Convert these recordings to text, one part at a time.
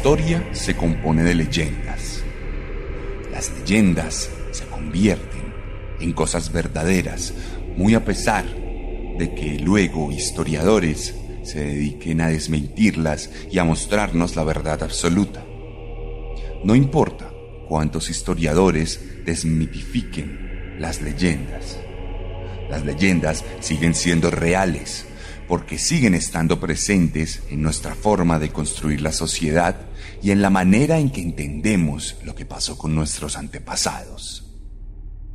Historia se compone de leyendas. Las leyendas se convierten en cosas verdaderas, muy a pesar de que luego historiadores se dediquen a desmentirlas y a mostrarnos la verdad absoluta. No importa cuántos historiadores desmitifiquen las leyendas. Las leyendas siguen siendo reales porque siguen estando presentes en nuestra forma de construir la sociedad y en la manera en que entendemos lo que pasó con nuestros antepasados.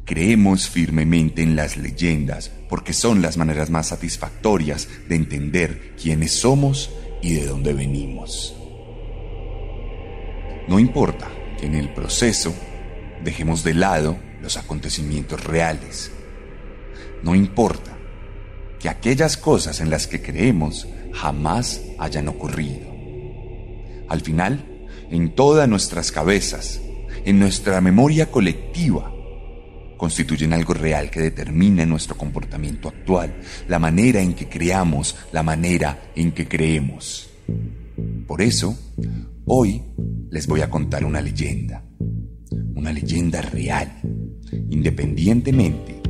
Creemos firmemente en las leyendas porque son las maneras más satisfactorias de entender quiénes somos y de dónde venimos. No importa que en el proceso dejemos de lado los acontecimientos reales. No importa que aquellas cosas en las que creemos jamás hayan ocurrido. Al final, en todas nuestras cabezas, en nuestra memoria colectiva, constituyen algo real que determina nuestro comportamiento actual, la manera en que creamos, la manera en que creemos. Por eso, hoy les voy a contar una leyenda, una leyenda real, independientemente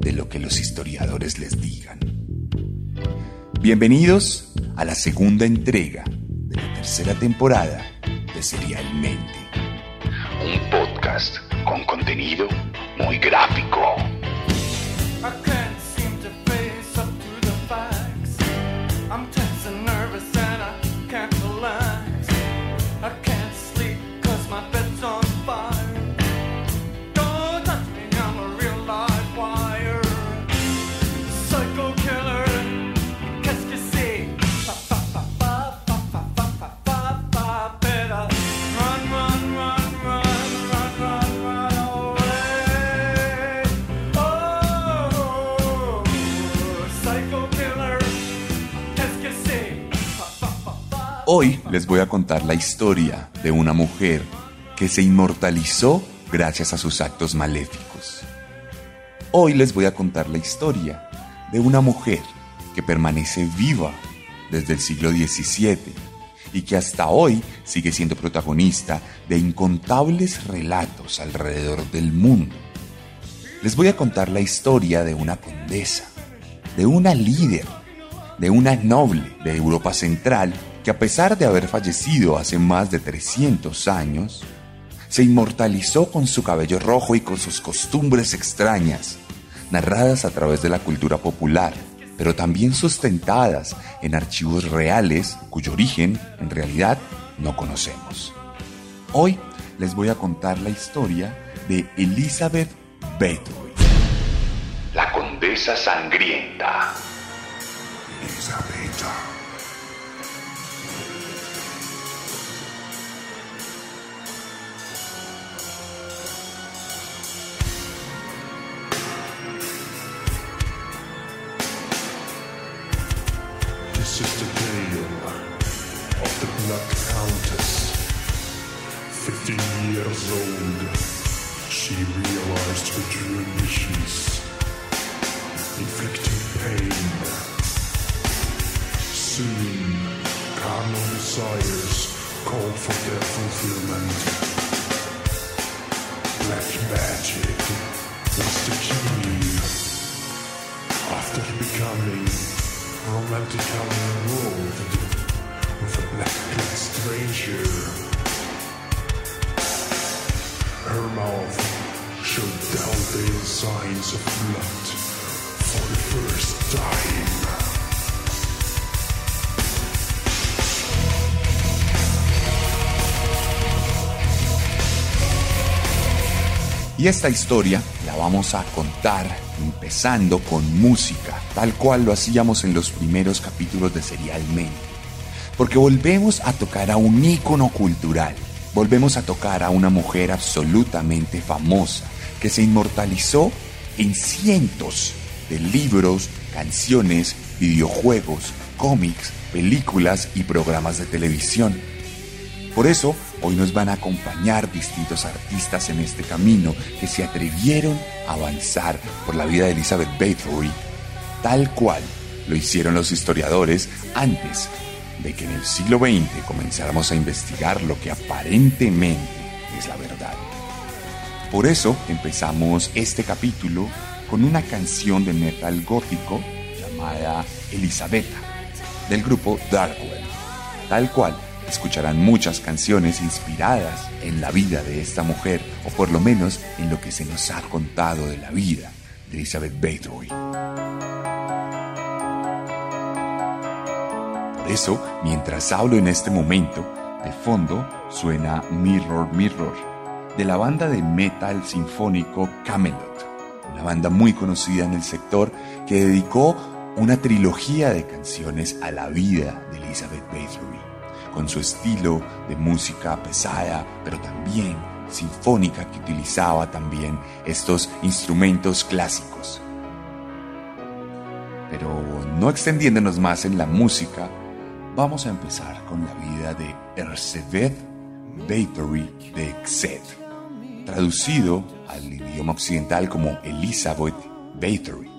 de lo que los historiadores les digan. Bienvenidos a la segunda entrega de la tercera temporada de Serialmente. Un podcast con contenido muy gráfico. Hoy les voy a contar la historia de una mujer que se inmortalizó gracias a sus actos maléficos. Hoy les voy a contar la historia de una mujer que permanece viva desde el siglo XVII y que hasta hoy sigue siendo protagonista de incontables relatos alrededor del mundo. Les voy a contar la historia de una condesa, de una líder, de una noble de Europa Central que a pesar de haber fallecido hace más de 300 años, se inmortalizó con su cabello rojo y con sus costumbres extrañas, narradas a través de la cultura popular, pero también sustentadas en archivos reales cuyo origen, en realidad, no conocemos. Hoy les voy a contar la historia de Elizabeth Bathory. La condesa sangrienta. Elizabeth. This is the of the Black Countess. Fifteen years old, she realized her true wishes, inflicting pain. Soon, carnal desires called for their fulfillment. Black magic was the key. Romantically involved with a black-clad stranger. Her mouth showed telltale signs of blood for the first time. Y esta historia la vamos a contar empezando con música, tal cual lo hacíamos en los primeros capítulos de Serialmente. Porque volvemos a tocar a un ícono cultural, volvemos a tocar a una mujer absolutamente famosa que se inmortalizó en cientos de libros, canciones, videojuegos, cómics, películas y programas de televisión. Por eso, hoy nos van a acompañar distintos artistas en este camino que se atrevieron a avanzar por la vida de Elizabeth Bathory, tal cual lo hicieron los historiadores antes de que en el siglo XX comenzáramos a investigar lo que aparentemente es la verdad. Por eso empezamos este capítulo con una canción de metal gótico llamada Elisabetta, del grupo Darkwell, tal cual escucharán muchas canciones inspiradas en la vida de esta mujer, o por lo menos en lo que se nos ha contado de la vida de Elizabeth Bathory. Por eso, mientras hablo en este momento, de fondo suena Mirror Mirror, de la banda de metal sinfónico Camelot, una banda muy conocida en el sector que dedicó una trilogía de canciones a la vida de Elizabeth Bathory con su estilo de música pesada, pero también sinfónica que utilizaba también estos instrumentos clásicos. Pero no extendiéndonos más en la música, vamos a empezar con la vida de Erzsébet Bathory de Exet, traducido al idioma occidental como Elizabeth Bathory,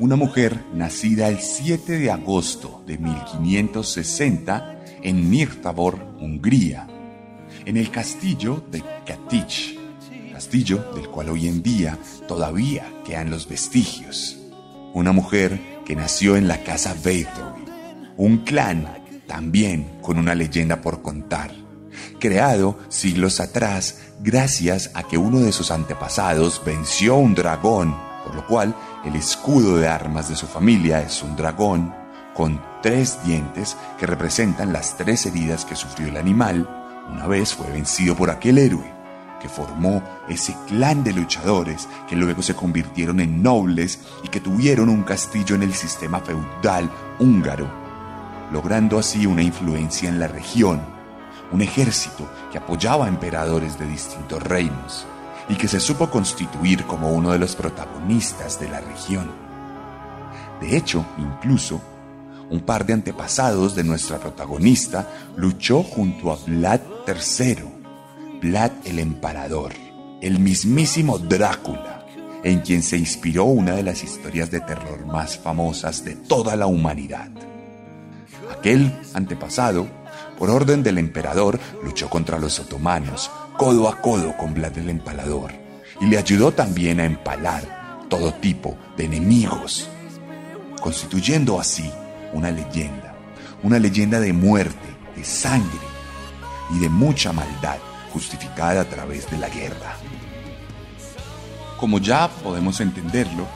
una mujer nacida el 7 de agosto de 1560 en Mirtabor, Hungría, en el castillo de Katic, castillo del cual hoy en día todavía quedan los vestigios. Una mujer que nació en la casa Bathory, un clan también con una leyenda por contar, creado siglos atrás gracias a que uno de sus antepasados venció un dragón, por lo cual el escudo de armas de su familia es un dragón con tres dientes que representan las tres heridas que sufrió el animal una vez fue vencido por aquel héroe que formó ese clan de luchadores que luego se convirtieron en nobles y que tuvieron un castillo en el sistema feudal húngaro, logrando así una influencia en la región, un ejército que apoyaba a emperadores de distintos reinos y que se supo constituir como uno de los protagonistas de la región. De hecho, incluso, un par de antepasados de nuestra protagonista, luchó junto a Vlad III, Vlad el Emparador, el mismísimo Drácula, en quien se inspiró una de las historias de terror más famosas de toda la humanidad. Aquel antepasado, por orden del emperador, luchó contra los otomanos, codo a codo con Vlad el Empalador, y le ayudó también a empalar todo tipo de enemigos, constituyendo así una leyenda, una leyenda de muerte, de sangre y de mucha maldad justificada a través de la guerra. Como ya podemos entenderlo,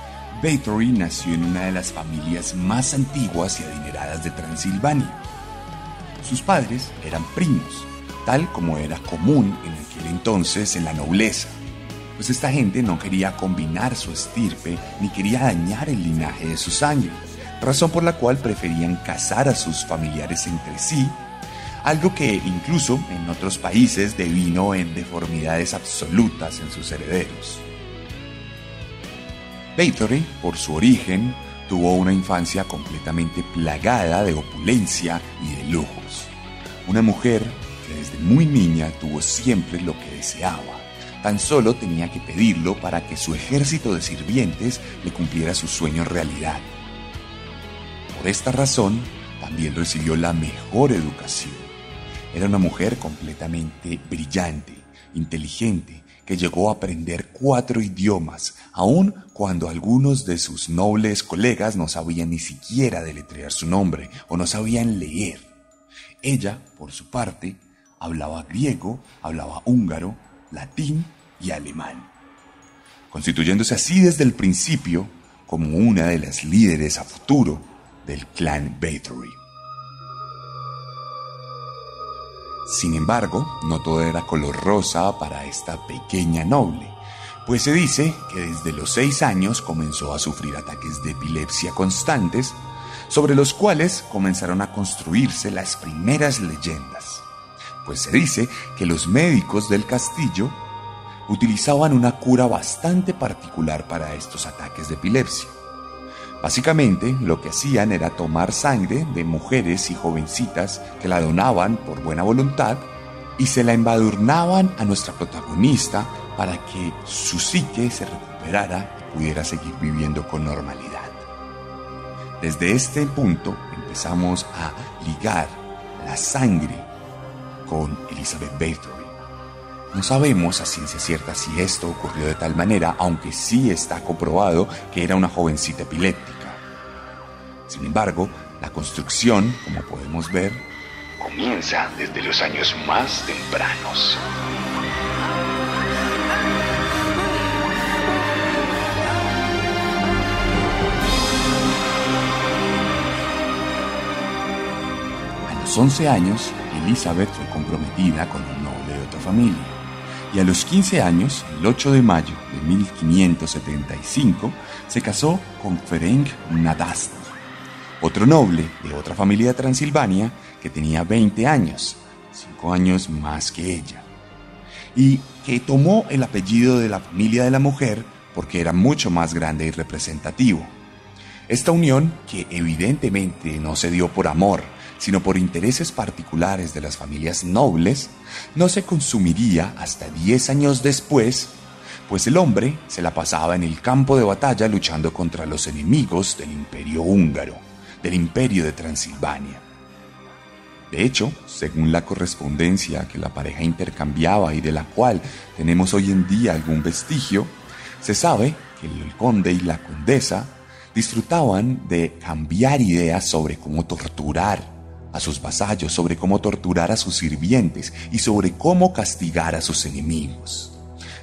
Bathory nació en una de las familias más antiguas y adineradas de Transilvania. Sus padres eran primos, tal como era común en aquel entonces en la nobleza, pues esta gente no quería combinar su estirpe ni quería dañar el linaje de su sangre razón por la cual preferían casar a sus familiares entre sí, algo que incluso en otros países devino en deformidades absolutas en sus herederos. Bathory, por su origen, tuvo una infancia completamente plagada de opulencia y de lujos. Una mujer que desde muy niña tuvo siempre lo que deseaba. Tan solo tenía que pedirlo para que su ejército de sirvientes le cumpliera su sueño realidad. Por esta razón, también recibió la mejor educación. Era una mujer completamente brillante, inteligente, que llegó a aprender cuatro idiomas, aun cuando algunos de sus nobles colegas no sabían ni siquiera deletrear su nombre o no sabían leer. Ella, por su parte, hablaba griego, hablaba húngaro, latín y alemán. constituyéndose así desde el principio como una de las líderes a futuro del clan Bathory. Sin embargo, no todo era color rosa para esta pequeña noble, pues se dice que desde los seis años comenzó a sufrir ataques de epilepsia constantes, sobre los cuales comenzaron a construirse las primeras leyendas, pues se dice que los médicos del castillo utilizaban una cura bastante particular para estos ataques de epilepsia. Básicamente lo que hacían era tomar sangre de mujeres y jovencitas que la donaban por buena voluntad y se la embadurnaban a nuestra protagonista para que su psique se recuperara y pudiera seguir viviendo con normalidad. Desde este punto empezamos a ligar la sangre con Elizabeth Bathory. No sabemos a ciencia cierta si esto ocurrió de tal manera, aunque sí está comprobado que era una jovencita epiléptica. Sin embargo, la construcción, como podemos ver, comienza desde los años más tempranos. A los 11 años, Elizabeth fue comprometida con un noble de otra familia. Y a los 15 años, el 8 de mayo de 1575, se casó con Ferenc Nadasdy, otro noble de otra familia de Transilvania que tenía 20 años, 5 años más que ella, y que tomó el apellido de la familia de la mujer porque era mucho más grande y representativo. Esta unión, que evidentemente no se dio por amor, sino por intereses particulares de las familias nobles, no se consumiría hasta 10 años después, pues el hombre se la pasaba en el campo de batalla luchando contra los enemigos del imperio húngaro, del imperio de Transilvania. De hecho, según la correspondencia que la pareja intercambiaba y de la cual tenemos hoy en día algún vestigio, se sabe que el conde y la condesa disfrutaban de cambiar ideas sobre cómo torturar a sus vasallos, sobre cómo torturar a sus sirvientes y sobre cómo castigar a sus enemigos.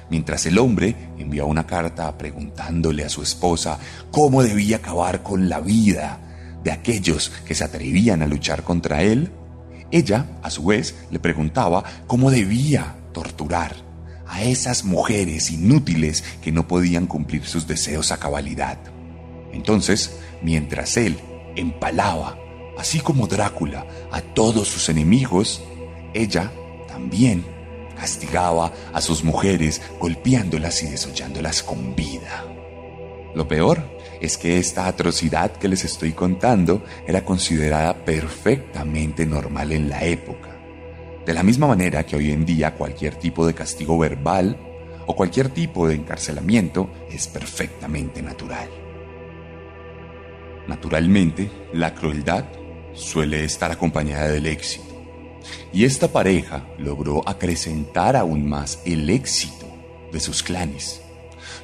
Mientras el hombre enviaba una carta preguntándole a su esposa cómo debía acabar con la vida de aquellos que se atrevían a luchar contra él, ella, a su vez, le preguntaba cómo debía torturar a esas mujeres inútiles que no podían cumplir sus deseos a cabalidad. Entonces, mientras él empalaba, así como Drácula, a todos sus enemigos, ella también castigaba a sus mujeres golpeándolas y desollándolas con vida. Lo peor es que esta atrocidad que les estoy contando era considerada perfectamente normal en la época. De la misma manera que hoy en día cualquier tipo de castigo verbal o cualquier tipo de encarcelamiento es perfectamente natural. Naturalmente, la crueldad suele estar acompañada del éxito. Y esta pareja logró acrecentar aún más el éxito de sus clanes.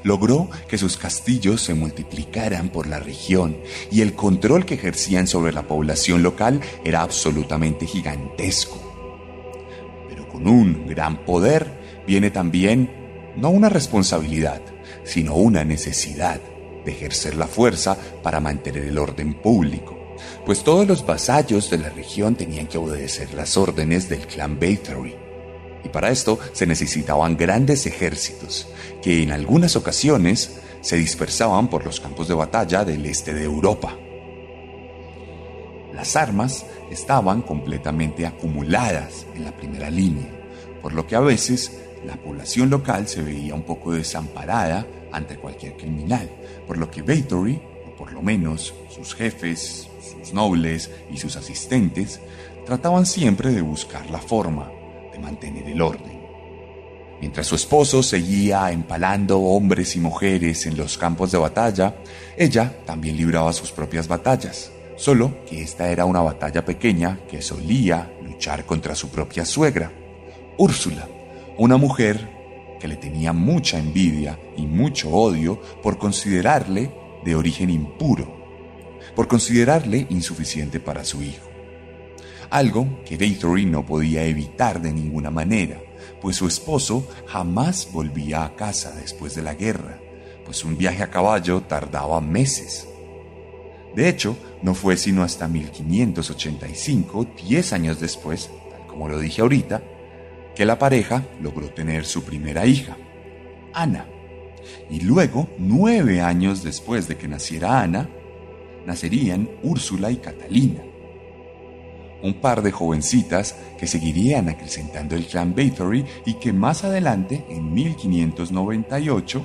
Logró que sus castillos se multiplicaran por la región y el control que ejercían sobre la población local era absolutamente gigantesco. Pero con un gran poder viene también no una responsabilidad, sino una necesidad de ejercer la fuerza para mantener el orden público pues todos los vasallos de la región tenían que obedecer las órdenes del clan Bathory. Y para esto se necesitaban grandes ejércitos, que en algunas ocasiones se dispersaban por los campos de batalla del este de Europa. Las armas estaban completamente acumuladas en la primera línea, por lo que a veces la población local se veía un poco desamparada ante cualquier criminal, por lo que Bathory, o por lo menos sus jefes, sus nobles y sus asistentes trataban siempre de buscar la forma de mantener el orden. Mientras su esposo seguía empalando hombres y mujeres en los campos de batalla, ella también libraba sus propias batallas, solo que esta era una batalla pequeña que solía luchar contra su propia suegra, Úrsula, una mujer que le tenía mucha envidia y mucho odio por considerarle de origen impuro por considerarle insuficiente para su hijo. Algo que Bathory no podía evitar de ninguna manera, pues su esposo jamás volvía a casa después de la guerra, pues un viaje a caballo tardaba meses. De hecho, no fue sino hasta 1585, 10 años después, tal como lo dije ahorita, que la pareja logró tener su primera hija, Ana. Y luego, nueve años después de que naciera Ana, nacerían Úrsula y Catalina. Un par de jovencitas que seguirían acrecentando el clan Bathory y que más adelante, en 1598,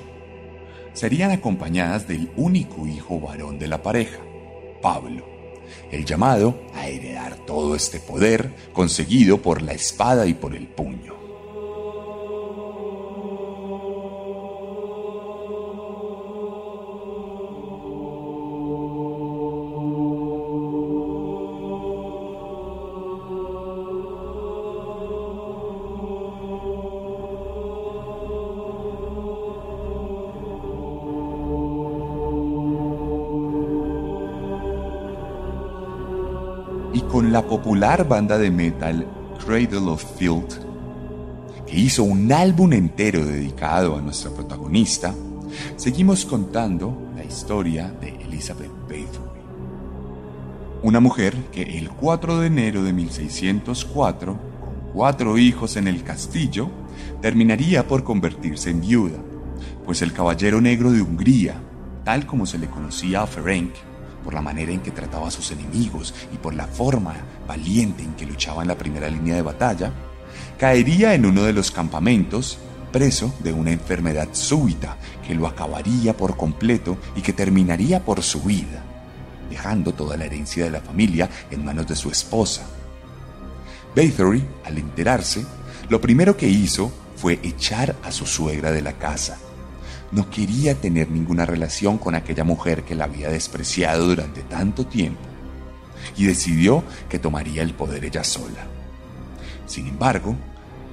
serían acompañadas del único hijo varón de la pareja, Pablo, el llamado a heredar todo este poder conseguido por la espada y por el puño. La popular banda de metal Cradle of Filth, que hizo un álbum entero dedicado a nuestra protagonista, seguimos contando la historia de Elizabeth Bathory. Una mujer que el 4 de enero de 1604, con cuatro hijos en el castillo, terminaría por convertirse en viuda, pues el caballero negro de Hungría, tal como se le conocía a Ferenc, por la manera en que trataba a sus enemigos y por la forma valiente en que luchaba en la primera línea de batalla, caería en uno de los campamentos preso de una enfermedad súbita que lo acabaría por completo y que terminaría por su vida, dejando toda la herencia de la familia en manos de su esposa. Bathory, al enterarse, lo primero que hizo fue echar a su suegra de la casa no quería tener ninguna relación con aquella mujer que la había despreciado durante tanto tiempo y decidió que tomaría el poder ella sola. Sin embargo,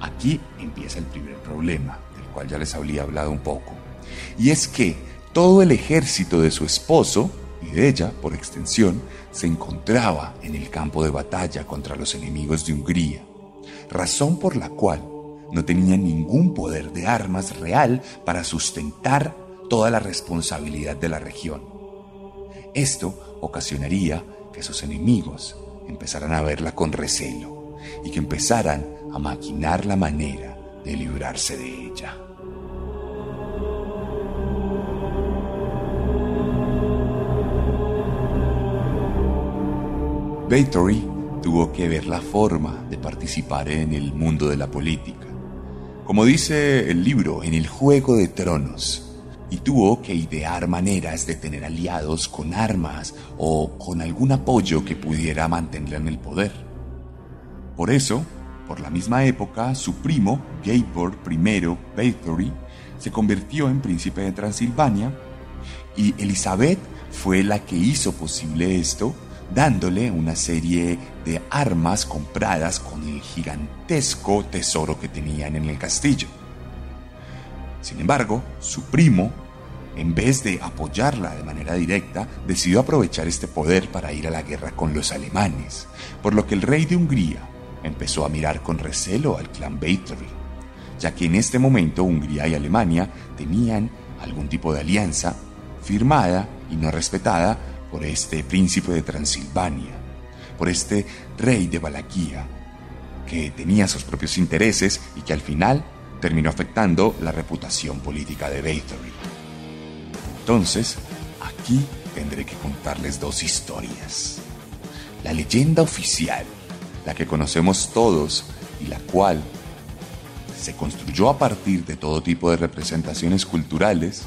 aquí empieza el primer problema, del cual ya les había hablado un poco, y es que todo el ejército de su esposo, y de ella por extensión, se encontraba en el campo de batalla contra los enemigos de Hungría, razón por la cual no tenía ningún poder de armas real para sustentar toda la responsabilidad de la región. Esto ocasionaría que sus enemigos empezaran a verla con recelo y que empezaran a maquinar la manera de librarse de ella. Bathory tuvo que ver la forma de participar en el mundo de la política como dice el libro, en el Juego de Tronos, y tuvo que idear maneras de tener aliados con armas o con algún apoyo que pudiera mantenerla en el poder. Por eso, por la misma época, su primo, Gabor I Bathory, se convirtió en príncipe de Transilvania y Elizabeth fue la que hizo posible esto dándole una serie de armas compradas con el gigantesco tesoro que tenían en el castillo. Sin embargo, su primo, en vez de apoyarla de manera directa, decidió aprovechar este poder para ir a la guerra con los alemanes, por lo que el rey de Hungría empezó a mirar con recelo al clan Bathory, ya que en este momento Hungría y Alemania tenían algún tipo de alianza firmada y no respetada por este príncipe de Transilvania, por este rey de Valaquia, que tenía sus propios intereses y que al final terminó afectando la reputación política de Bathory. Entonces, aquí tendré que contarles dos historias. La leyenda oficial, la que conocemos todos y la cual se construyó a partir de todo tipo de representaciones culturales,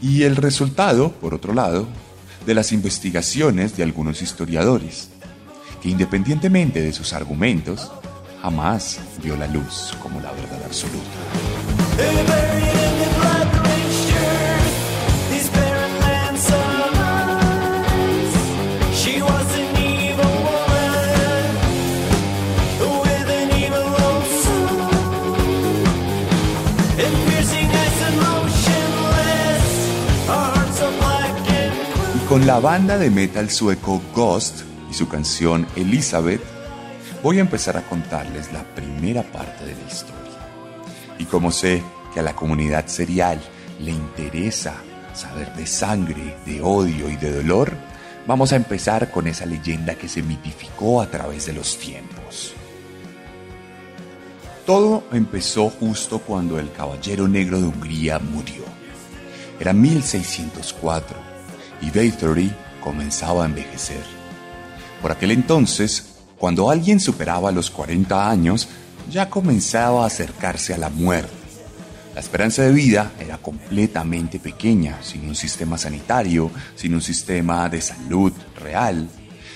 y el resultado, por otro lado, de las investigaciones de algunos historiadores, que independientemente de sus argumentos, jamás vio la luz como la verdad absoluta. Con la banda de metal sueco Ghost y su canción Elizabeth, voy a empezar a contarles la primera parte de la historia. Y como sé que a la comunidad serial le interesa saber de sangre, de odio y de dolor, vamos a empezar con esa leyenda que se mitificó a través de los tiempos. Todo empezó justo cuando el Caballero Negro de Hungría murió. Era 1604 y Bathory comenzaba a envejecer. Por aquel entonces, cuando alguien superaba los 40 años, ya comenzaba a acercarse a la muerte. La esperanza de vida era completamente pequeña, sin un sistema sanitario, sin un sistema de salud real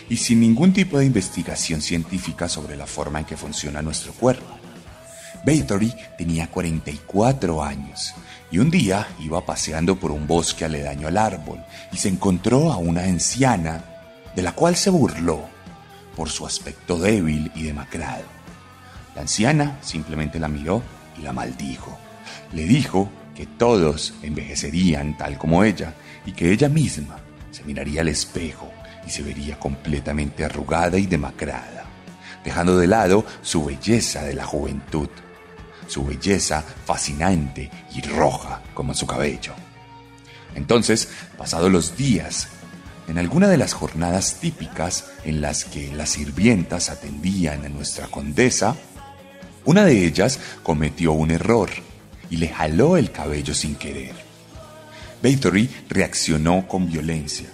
y sin ningún tipo de investigación científica sobre la forma en que funciona nuestro cuerpo. Bathory tenía 44 años y un día iba paseando por un bosque aledaño al árbol y se encontró a una anciana de la cual se burló por su aspecto débil y demacrado. La anciana simplemente la miró y la maldijo. Le dijo que todos envejecerían tal como ella y que ella misma se miraría al espejo y se vería completamente arrugada y demacrada, dejando de lado su belleza de la juventud, su belleza fascinante y roja como su cabello. Entonces, pasados los días, en alguna de las jornadas típicas en las que las sirvientas atendían a nuestra condesa, una de ellas cometió un error y le jaló el cabello sin querer. Bathory reaccionó con violencia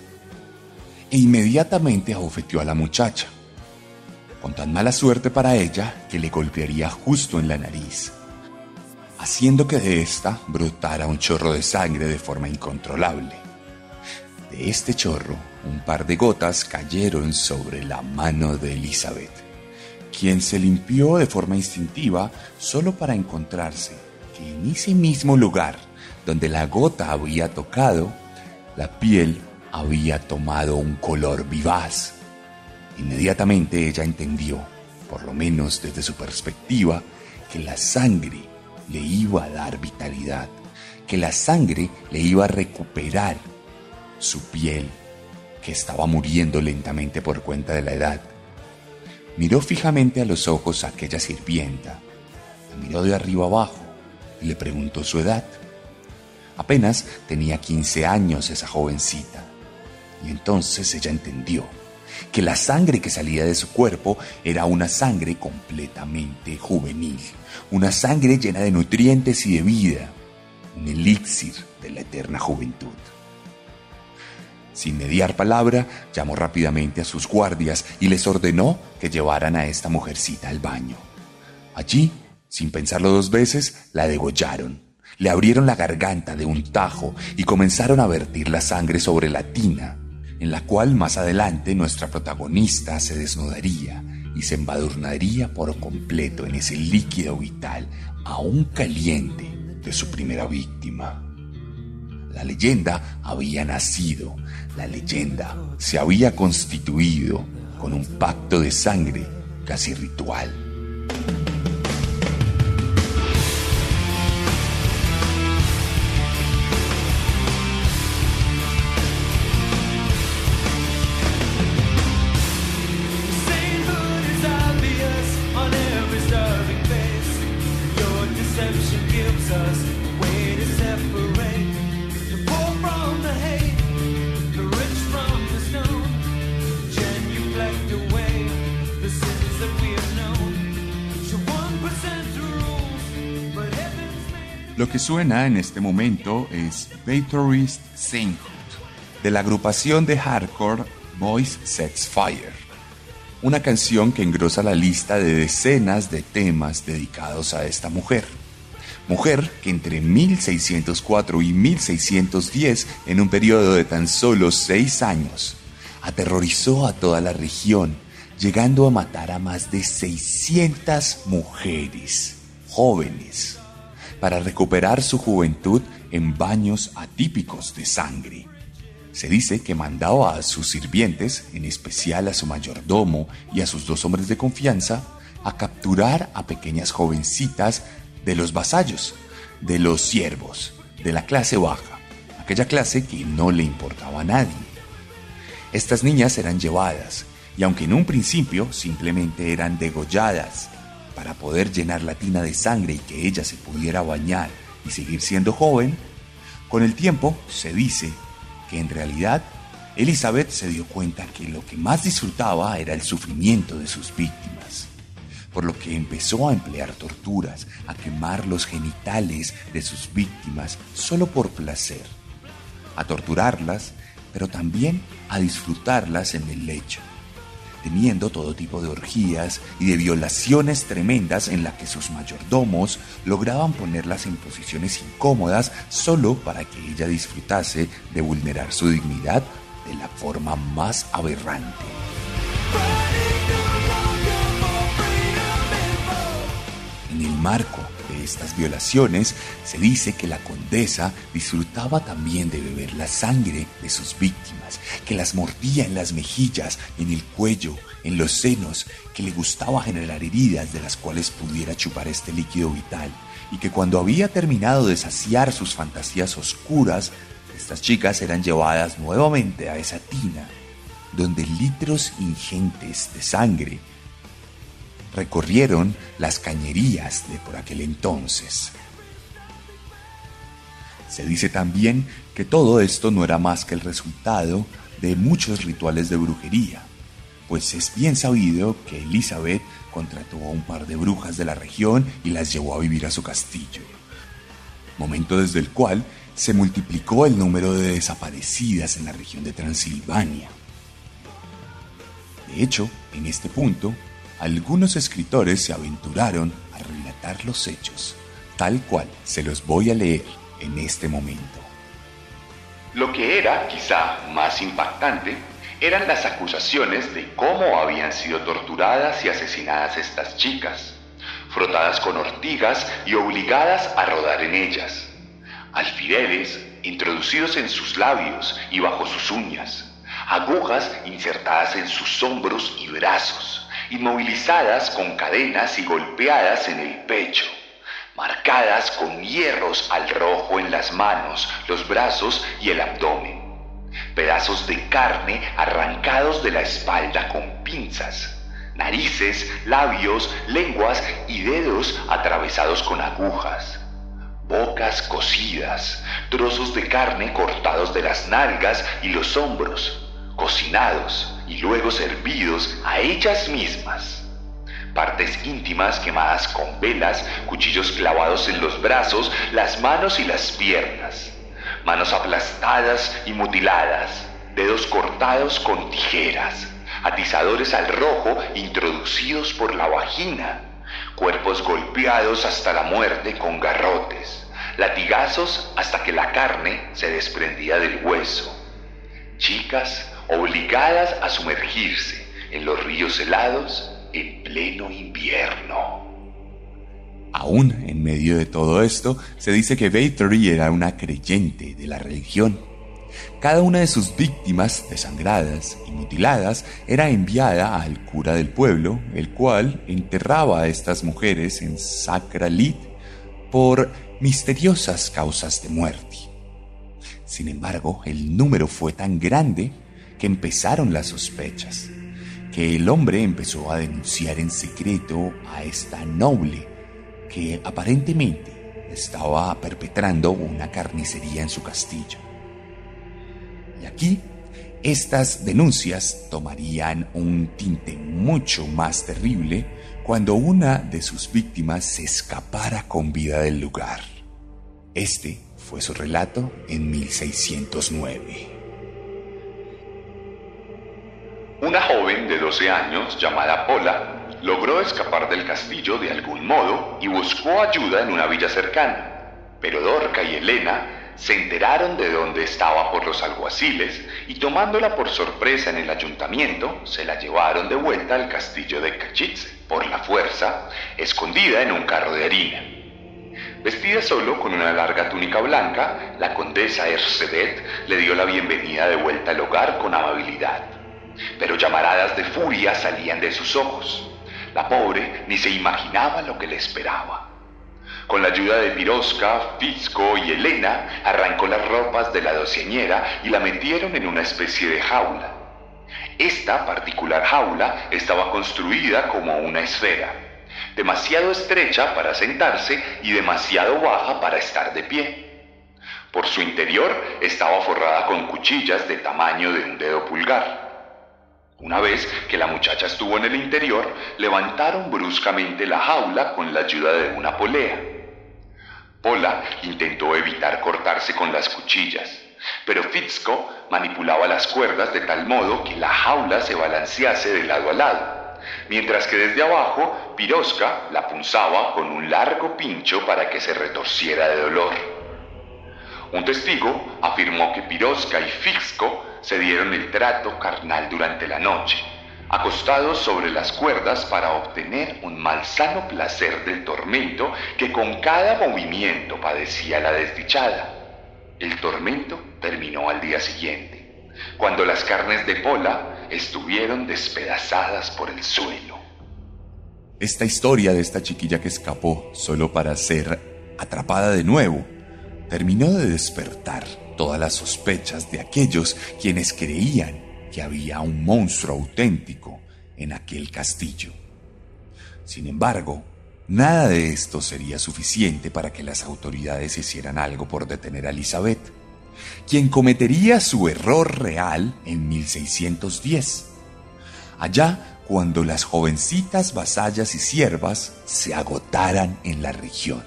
e inmediatamente abofeteó a la muchacha, con tan mala suerte para ella que le golpearía justo en la nariz, haciendo que de ésta brotara un chorro de sangre de forma incontrolable. De este chorro, un par de gotas cayeron sobre la mano de Elizabeth, quien se limpió de forma instintiva solo para encontrarse que en ese mismo lugar donde la gota había tocado, la piel había tomado un color vivaz. Inmediatamente ella entendió, por lo menos desde su perspectiva, que la sangre le iba a dar vitalidad, que la sangre le iba a recuperar su piel, que estaba muriendo lentamente por cuenta de la edad. Miró fijamente a los ojos a aquella sirvienta, la miró de arriba abajo y le preguntó su edad. Apenas tenía 15 años esa jovencita, y entonces ella entendió que la sangre que salía de su cuerpo era una sangre completamente juvenil, una sangre llena de nutrientes y de vida, un elixir de la eterna juventud. Sin mediar palabra, llamó rápidamente a sus guardias y les ordenó que llevaran a esta mujercita al baño. Allí, sin pensarlo dos veces, la degollaron. Le abrieron la garganta de un tajo y comenzaron a vertir la sangre sobre la tina, en la cual más adelante nuestra protagonista se desnudaría y se embadurnaría por completo en ese líquido vital aún caliente de su primera víctima. La leyenda había nacido, la leyenda se había constituido con un pacto de sangre casi ritual. Suena en este momento es Bathory's Sainthood, de la agrupación de hardcore Boys Sets Fire, una canción que engrosa la lista de decenas de temas dedicados a esta mujer. Mujer que entre 1604 y 1610, en un periodo de tan solo seis años, aterrorizó a toda la región, llegando a matar a más de 600 mujeres jóvenes para recuperar su juventud en baños atípicos de sangre. Se dice que mandaba a sus sirvientes, en especial a su mayordomo y a sus dos hombres de confianza, a capturar a pequeñas jovencitas de los vasallos, de los siervos, de la clase baja, aquella clase que no le importaba a nadie. Estas niñas eran llevadas, y aunque en un principio simplemente eran degolladas para poder llenar la tina de sangre y que ella se pudiera bañar y seguir siendo joven, Con el tiempo se dice que en realidad Elizabeth se dio cuenta que lo que más disfrutaba era el sufrimiento de sus víctimas, por lo que empezó a emplear torturas, a quemar los genitales de sus víctimas solo por placer, a torturarlas, pero también a disfrutarlas en el lecho teniendo todo tipo de orgías y de violaciones tremendas en las que sus mayordomos lograban ponerlas en posiciones incómodas solo para que ella disfrutase de vulnerar su dignidad de la forma más aberrante. En el marco estas violaciones, se dice que la condesa disfrutaba también de beber la sangre de sus víctimas, que las mordía en las mejillas, en el cuello, en los senos, que le gustaba generar heridas de las cuales pudiera chupar este líquido vital, y que cuando había terminado de saciar sus fantasías oscuras, estas chicas eran llevadas nuevamente a esa tina, donde litros ingentes de sangre recorrieron las cañerías de por aquel entonces. Se dice también que todo esto no era más que el resultado de muchos rituales de brujería, pues es bien sabido que Elizabeth contrató a un par de brujas de la región y las llevó a vivir a su castillo, momento desde el cual se multiplicó el número de desaparecidas en la región de Transilvania. De hecho, en este punto, algunos escritores se aventuraron a relatar los hechos, tal cual se los voy a leer en este momento. Lo que era quizá más impactante eran las acusaciones de cómo habían sido torturadas y asesinadas estas chicas, frotadas con ortigas y obligadas a rodar en ellas, alfileres introducidos en sus labios y bajo sus uñas, agujas insertadas en sus hombros y brazos, inmovilizadas con cadenas y golpeadas en el pecho, marcadas con hierros al rojo en las manos, los brazos y el abdomen, pedazos de carne arrancados de la espalda con pinzas, narices, labios, lenguas y dedos atravesados con agujas. Bocas cocidas, trozos de carne cortados de las nalgas y los hombros, cocinados y luego servidos a ellas mismas. Partes íntimas quemadas con velas, cuchillos clavados en los brazos, las manos y las piernas. Manos aplastadas y mutiladas, dedos cortados con tijeras, atizadores al rojo introducidos por la vagina, cuerpos golpeados hasta la muerte con garrotes, latigazos hasta que la carne se desprendía del hueso. Chicas obligadas a sumergirse en los ríos helados en pleno invierno. Aún en medio de todo esto, se dice que Bathory era una creyente de la religión. Cada una de sus víctimas, desangradas y mutiladas, era enviada al cura del pueblo, el cual enterraba a estas mujeres en Sacra Lit por misteriosas causas de muerte. Sin embargo, el número fue tan grande que empezaron las sospechas, que el hombre empezó a denunciar en secreto a esta noble que aparentemente estaba perpetrando una carnicería en su castillo. Y aquí estas denuncias tomarían un tinte mucho más terrible cuando una de sus víctimas se escapara con vida del lugar. Este fue su relato en 1609. Una joven de 12 años llamada Pola logró escapar del castillo de algún modo y buscó ayuda en una villa cercana. Pero Dorca y Elena se enteraron de dónde estaba por los alguaciles y tomándola por sorpresa en el ayuntamiento, se la llevaron de vuelta al castillo de Cachitze por la fuerza, escondida en un carro de harina. Vestida solo con una larga túnica blanca, la condesa Ercebet le dio la bienvenida de vuelta al hogar con amabilidad. Pero llamaradas de furia salían de sus ojos. La pobre ni se imaginaba lo que le esperaba. Con la ayuda de Pirosca, Fisco y Elena, arrancó las ropas de la doceñera y la metieron en una especie de jaula. Esta particular jaula estaba construida como una esfera, demasiado estrecha para sentarse y demasiado baja para estar de pie. Por su interior estaba forrada con cuchillas de tamaño de un dedo pulgar. Una vez que la muchacha estuvo en el interior, levantaron bruscamente la jaula con la ayuda de una polea. Pola intentó evitar cortarse con las cuchillas, pero Fitzco manipulaba las cuerdas de tal modo que la jaula se balancease de lado a lado, mientras que desde abajo Piroska la punzaba con un largo pincho para que se retorciera de dolor. Un testigo afirmó que Piroska y Fitzco se dieron el trato carnal durante la noche, acostados sobre las cuerdas para obtener un malsano placer del tormento que con cada movimiento padecía la desdichada. El tormento terminó al día siguiente, cuando las carnes de Pola estuvieron despedazadas por el suelo. Esta historia de esta chiquilla que escapó solo para ser atrapada de nuevo terminó de despertar todas las sospechas de aquellos quienes creían que había un monstruo auténtico en aquel castillo. Sin embargo, nada de esto sería suficiente para que las autoridades hicieran algo por detener a Elizabeth, quien cometería su error real en 1610. Allá cuando las jovencitas vasallas y siervas se agotaran en la región,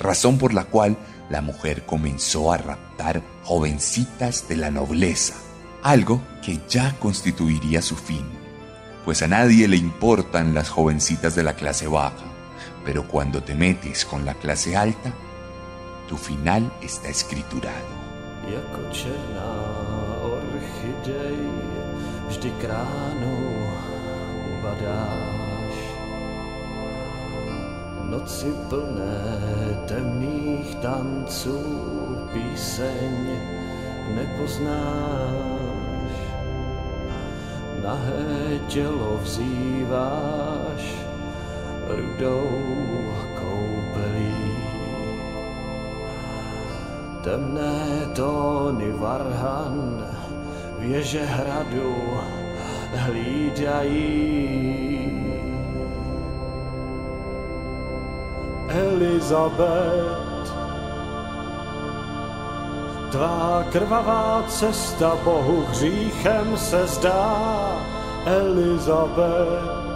razón por la cual la mujer comenzó a raptar jovencitas de la nobleza, algo que ya constituiría su fin, pues a nadie le importan las jovencitas de la clase baja, pero cuando te metes con la clase alta, tu final está escriturado. Noci plné temných tanců píseň nepoznáš. Nahé tělo vzýváš rudou koupelí. Temné tóny varhan věže hradu hlídají. Elizabeth,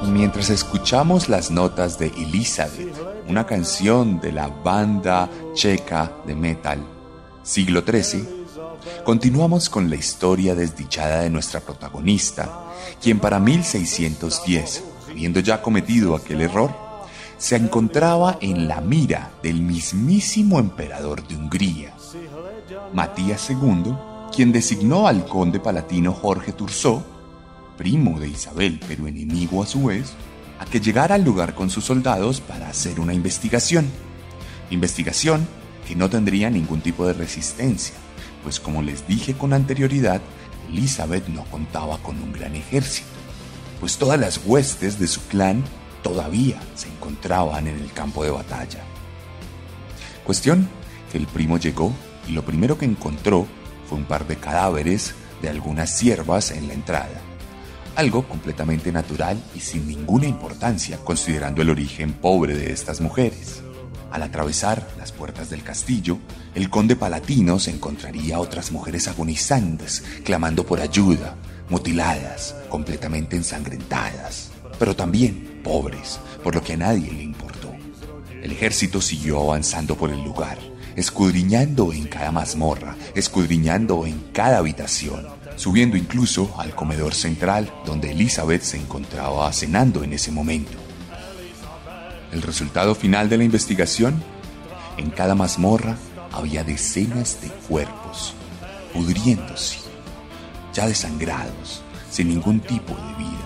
Y mientras escuchamos las notas de Elizabeth, una canción de la banda checa de metal, siglo XIII, continuamos con la historia desdichada de nuestra protagonista, quien para 1610, habiendo ya cometido aquel error, se encontraba en la mira del mismísimo emperador de Hungría, Matías II, quien designó al conde palatino Jorge Turso, primo de Isabel pero enemigo a su vez, a que llegara al lugar con sus soldados para hacer una investigación. Investigación que no tendría ningún tipo de resistencia, pues como les dije con anterioridad, Elizabeth no contaba con un gran ejército, pues todas las huestes de su clan todavía se encontraban en el campo de batalla. Cuestión que el primo llegó y lo primero que encontró fue un par de cadáveres de algunas siervas en la entrada. Algo completamente natural y sin ninguna importancia considerando el origen pobre de estas mujeres. Al atravesar las puertas del castillo, el conde palatino se encontraría otras mujeres agonizantes, clamando por ayuda, mutiladas, completamente ensangrentadas, pero también pobres, por lo que a nadie le importó. El ejército siguió avanzando por el lugar, escudriñando en cada mazmorra, escudriñando en cada habitación, subiendo incluso al comedor central donde Elizabeth se encontraba cenando en ese momento. El resultado final de la investigación, en cada mazmorra había decenas de cuerpos, pudriéndose, ya desangrados, sin ningún tipo de vida.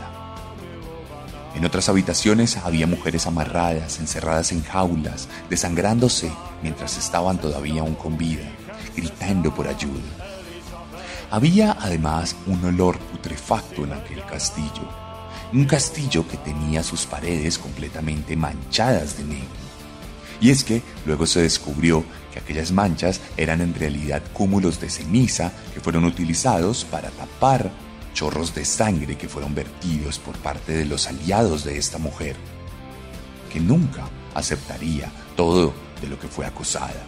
En otras habitaciones había mujeres amarradas, encerradas en jaulas, desangrándose mientras estaban todavía aún con vida, gritando por ayuda. Había además un olor putrefacto en aquel castillo, un castillo que tenía sus paredes completamente manchadas de negro. Y es que luego se descubrió que aquellas manchas eran en realidad cúmulos de ceniza que fueron utilizados para tapar chorros de sangre que fueron vertidos por parte de los aliados de esta mujer, que nunca aceptaría todo de lo que fue acusada,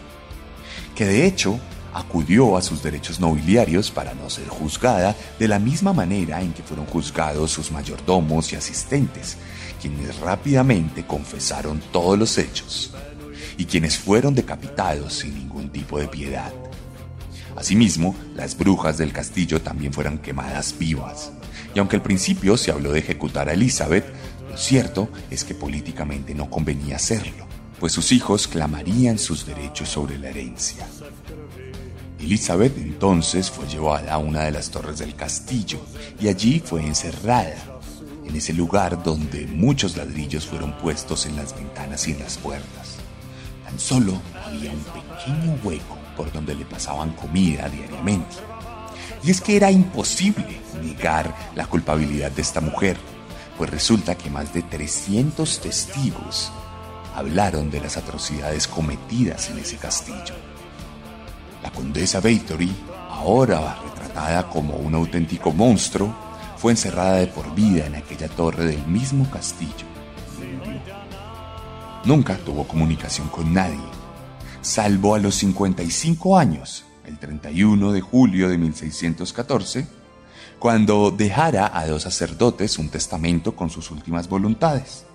que de hecho acudió a sus derechos nobiliarios para no ser juzgada de la misma manera en que fueron juzgados sus mayordomos y asistentes, quienes rápidamente confesaron todos los hechos y quienes fueron decapitados sin ningún tipo de piedad. Asimismo, las brujas del castillo también fueron quemadas vivas. Y aunque al principio se habló de ejecutar a Elizabeth, lo cierto es que políticamente no convenía hacerlo, pues sus hijos clamarían sus derechos sobre la herencia. Elizabeth entonces fue llevada a una de las torres del castillo y allí fue encerrada, en ese lugar donde muchos ladrillos fueron puestos en las ventanas y en las puertas. Tan solo había un pequeño hueco por donde le pasaban comida diariamente. Y es que era imposible negar la culpabilidad de esta mujer, pues resulta que más de 300 testigos hablaron de las atrocidades cometidas en ese castillo. La condesa Bathory, ahora retratada como un auténtico monstruo, fue encerrada de por vida en aquella torre del mismo castillo. Nunca tuvo comunicación con nadie, salvo a los 55 años, el 31 de julio de 1614, cuando dejara a dos sacerdotes un testamento con sus últimas voluntades.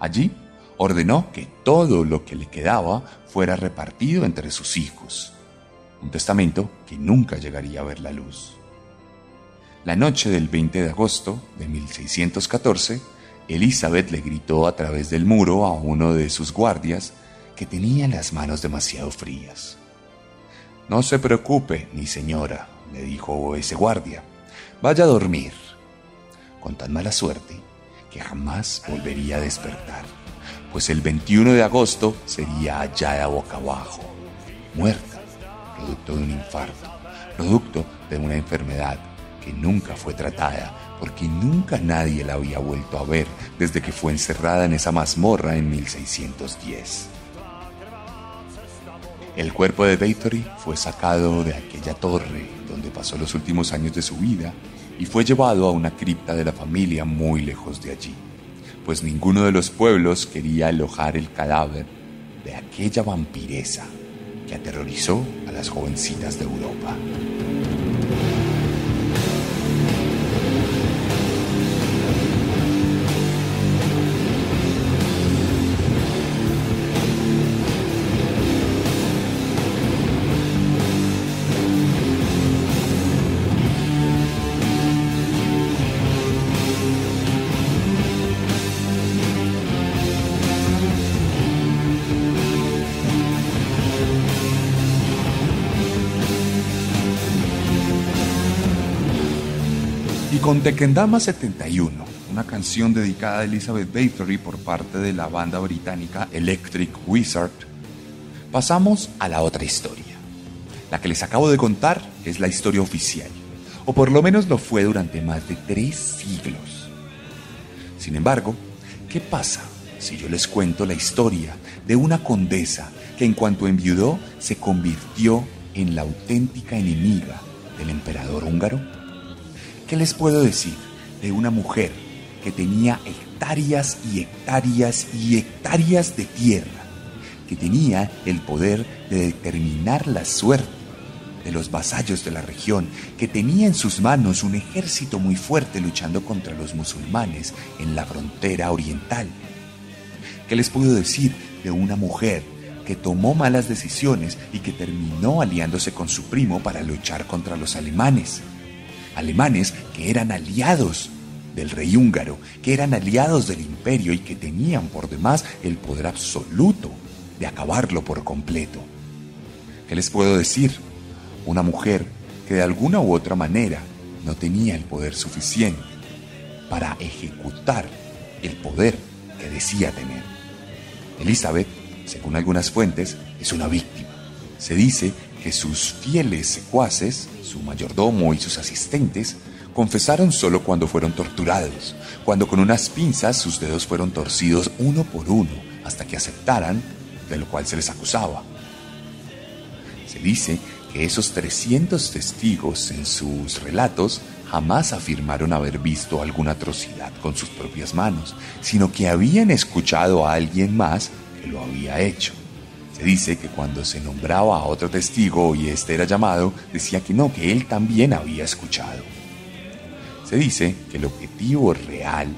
Allí ordenó que todo lo que le quedaba fuera repartido entre sus hijos, un testamento que nunca llegaría a ver la luz. La noche del 20 de agosto de 1614, Elizabeth le gritó a través del muro a uno de sus guardias que tenía las manos demasiado frías. No se preocupe, mi señora, le dijo ese guardia. Vaya a dormir. Con tan mala suerte que jamás volvería a despertar, pues el 21 de agosto sería hallada boca abajo, muerta, producto de un infarto, producto de una enfermedad que nunca fue tratada porque nunca nadie la había vuelto a ver desde que fue encerrada en esa mazmorra en 1610. El cuerpo de Bathory fue sacado de aquella torre donde pasó los últimos años de su vida y fue llevado a una cripta de la familia muy lejos de allí, pues ninguno de los pueblos quería alojar el cadáver de aquella vampiresa que aterrorizó a las jovencitas de Europa. Con Tekendama 71, una canción dedicada a Elizabeth Bathory por parte de la banda británica Electric Wizard, pasamos a la otra historia. La que les acabo de contar es la historia oficial, o por lo menos lo fue durante más de tres siglos. Sin embargo, ¿qué pasa si yo les cuento la historia de una condesa que en cuanto enviudó se convirtió en la auténtica enemiga del emperador húngaro? ¿Qué les puedo decir de una mujer que tenía hectáreas y hectáreas y hectáreas de tierra, que tenía el poder de determinar la suerte de los vasallos de la región, que tenía en sus manos un ejército muy fuerte luchando contra los musulmanes en la frontera oriental? ¿Qué les puedo decir de una mujer que tomó malas decisiones y que terminó aliándose con su primo para luchar contra los alemanes? alemanes que eran aliados del rey húngaro, que eran aliados del imperio y que tenían por demás el poder absoluto de acabarlo por completo. ¿Qué les puedo decir? Una mujer que de alguna u otra manera no tenía el poder suficiente para ejecutar el poder que decía tener. Elizabeth, según algunas fuentes, es una víctima. Se dice que sus fieles secuaces, su mayordomo y sus asistentes, confesaron solo cuando fueron torturados, cuando con unas pinzas sus dedos fueron torcidos uno por uno hasta que aceptaran de lo cual se les acusaba. Se dice que esos 300 testigos en sus relatos jamás afirmaron haber visto alguna atrocidad con sus propias manos, sino que habían escuchado a alguien más que lo había hecho. Se dice que cuando se nombraba a otro testigo y este era llamado, decía que no, que él también había escuchado. Dice que el objetivo real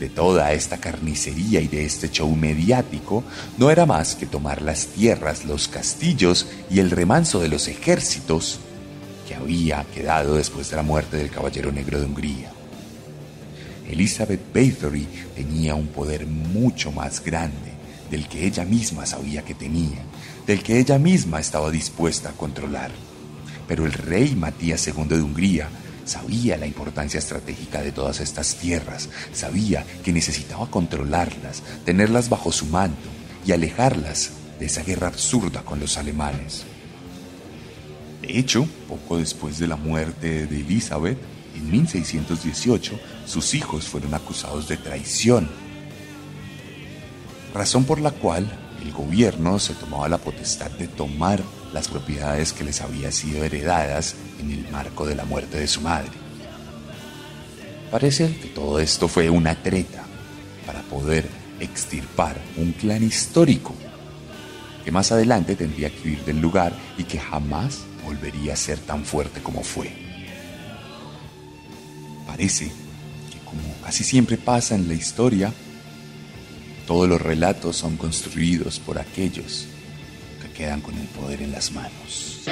de toda esta carnicería y de este show mediático no era más que tomar las tierras, los castillos y el remanso de los ejércitos que había quedado después de la muerte del Caballero Negro de Hungría. Elizabeth Bathory tenía un poder mucho más grande del que ella misma sabía que tenía, del que ella misma estaba dispuesta a controlar. Pero el rey Matías II de Hungría sabía la importancia estratégica de todas estas tierras, sabía que necesitaba controlarlas, tenerlas bajo su manto y alejarlas de esa guerra absurda con los alemanes. De hecho, poco después de la muerte de Elizabeth, en 1618, sus hijos fueron acusados de traición, razón por la cual el gobierno se tomaba la potestad de tomar las propiedades que les habían sido heredadas en el marco de la muerte de su madre. Parece que todo esto fue una treta para poder extirpar un clan histórico que más adelante tendría que huir del lugar y que jamás volvería a ser tan fuerte como fue. Parece que como casi siempre pasa en la historia, todos los relatos son construidos por aquellos que quedan con el poder en las manos.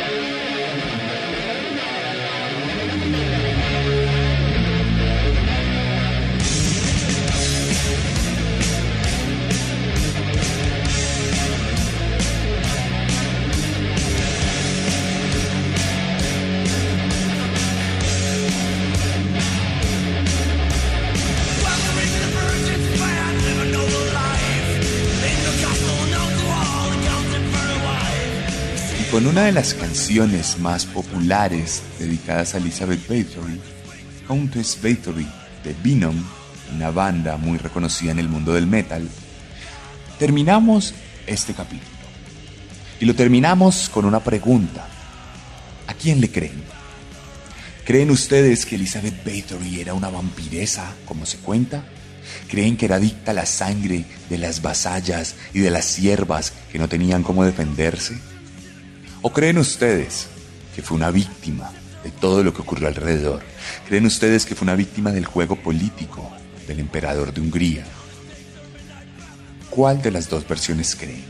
Una de las canciones más populares dedicadas a Elizabeth Bathory, Countess Bathory de Venom, una banda muy reconocida en el mundo del metal, terminamos este capítulo. Y lo terminamos con una pregunta. ¿A quién le creen? ¿Creen ustedes que Elizabeth Bathory era una vampiresa, como se cuenta? ¿Creen que era adicta a la sangre de las vasallas y de las siervas que no tenían cómo defenderse? ¿O creen ustedes que fue una víctima de todo lo que ocurrió alrededor? ¿Creen ustedes que fue una víctima del juego político del emperador de Hungría? ¿Cuál de las dos versiones creen?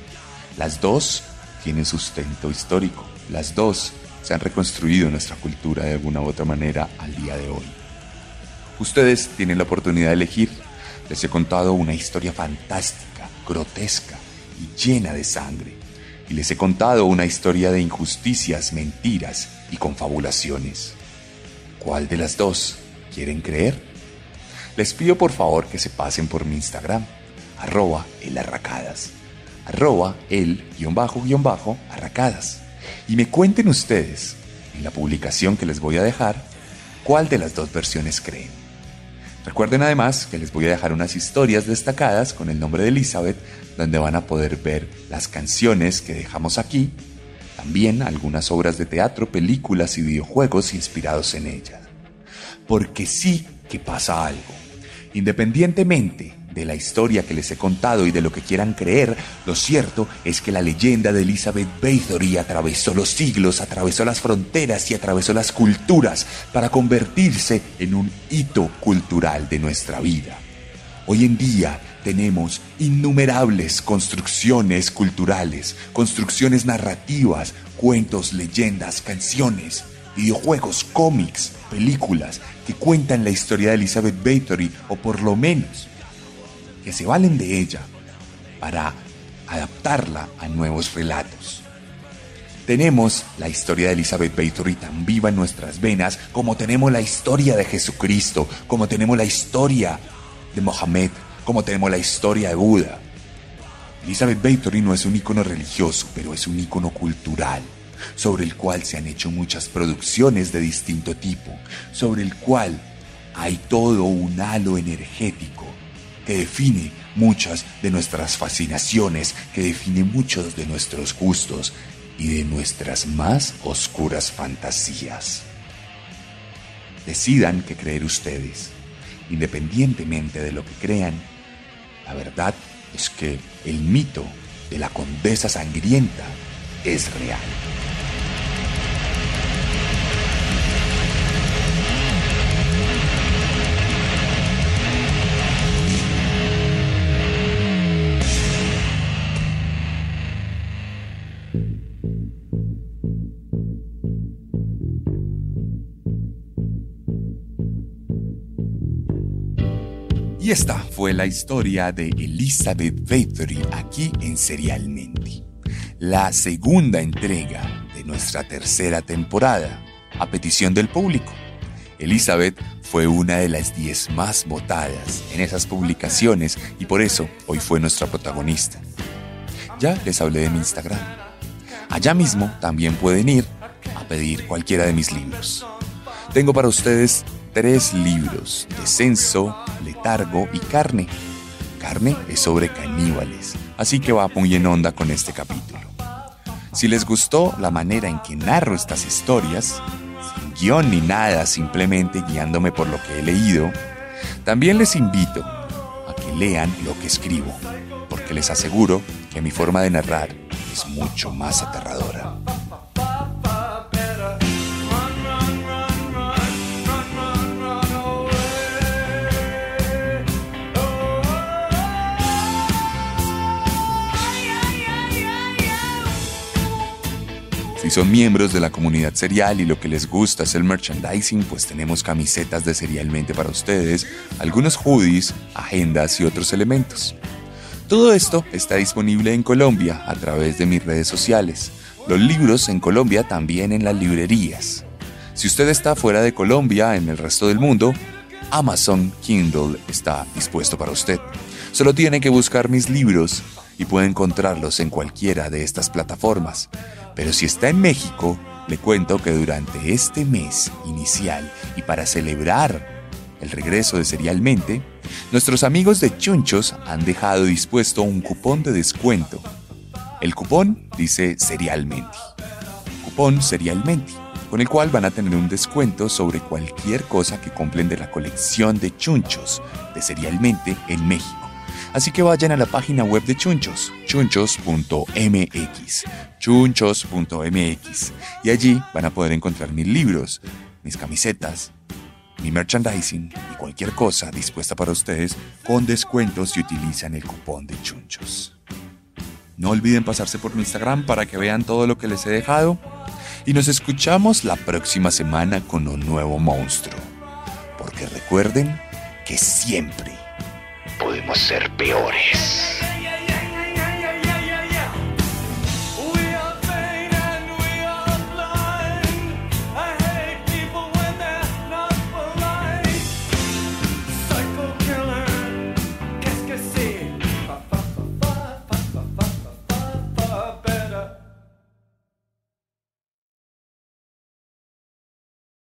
Las dos tienen sustento histórico. Las dos se han reconstruido en nuestra cultura de alguna u otra manera al día de hoy. Ustedes tienen la oportunidad de elegir. Les he contado una historia fantástica, grotesca y llena de sangre. Y les he contado una historia de injusticias, mentiras y confabulaciones. ¿Cuál de las dos quieren creer? Les pido por favor que se pasen por mi Instagram, arroba elarracadas, arroba el guion bajo guion bajo arracadas. Y me cuenten ustedes, en la publicación que les voy a dejar, cuál de las dos versiones creen. Recuerden además que les voy a dejar unas historias destacadas con el nombre de Elizabeth, donde van a poder ver las canciones que dejamos aquí, también algunas obras de teatro, películas y videojuegos inspirados en ella. Porque sí que pasa algo. Independientemente de la historia que les he contado y de lo que quieran creer, lo cierto es que la leyenda de Elizabeth Bathory atravesó los siglos, atravesó las fronteras y atravesó las culturas para convertirse en un hito cultural de nuestra vida. Hoy en día tenemos innumerables construcciones culturales, construcciones narrativas, cuentos, leyendas, canciones, videojuegos, cómics, películas que cuentan la historia de Elizabeth Bathory o por lo menos que se valen de ella para adaptarla a nuevos relatos. Tenemos la historia de Elizabeth Bathory tan viva en nuestras venas como tenemos la historia de Jesucristo, como tenemos la historia de Mohammed, como tenemos la historia de Buda. Elizabeth Bathory no es un icono religioso, pero es un icono cultural, sobre el cual se han hecho muchas producciones de distinto tipo, sobre el cual hay todo un halo energético que define muchas de nuestras fascinaciones, que define muchos de nuestros gustos y de nuestras más oscuras fantasías. Decidan qué creer ustedes. Independientemente de lo que crean, la verdad es que el mito de la condesa sangrienta es real. Y esta fue la historia de Elizabeth Bathory aquí en Serialmente, la segunda entrega de nuestra tercera temporada, a petición del público. Elizabeth fue una de las 10 más votadas en esas publicaciones y por eso hoy fue nuestra protagonista. Ya les hablé de mi Instagram. Allá mismo también pueden ir a pedir cualquiera de mis libros. Tengo para ustedes tres libros, Descenso, Letargo y Carne. Carne es sobre caníbales, así que va muy en onda con este capítulo. Si les gustó la manera en que narro estas historias, sin guion ni nada, simplemente guiándome por lo que he leído, también les invito a que lean lo que escribo, porque les aseguro que mi forma de narrar es mucho más aterradora. Son miembros de la comunidad serial y lo que les gusta es el merchandising, pues tenemos camisetas de serialmente para ustedes, algunos hoodies, agendas y otros elementos. Todo esto está disponible en Colombia a través de mis redes sociales. Los libros en Colombia también en las librerías. Si usted está fuera de Colombia, en el resto del mundo, Amazon Kindle está dispuesto para usted. Solo tiene que buscar mis libros y puede encontrarlos en cualquiera de estas plataformas. Pero si está en México, le cuento que durante este mes inicial y para celebrar el regreso de Serialmente, nuestros amigos de Chunchos han dejado dispuesto un cupón de descuento. El cupón dice Serialmente. Cupón Serialmente, con el cual van a tener un descuento sobre cualquier cosa que compren de la colección de Chunchos de Serialmente en México. Así que vayan a la página web de Chunchos, chunchos.mx, chunchos.mx, y allí van a poder encontrar mis libros, mis camisetas, mi merchandising y cualquier cosa dispuesta para ustedes con descuentos si utilizan el cupón de Chunchos. No olviden pasarse por mi Instagram para que vean todo lo que les he dejado y nos escuchamos la próxima semana con un nuevo monstruo. Porque recuerden que siempre Podemos ser peores.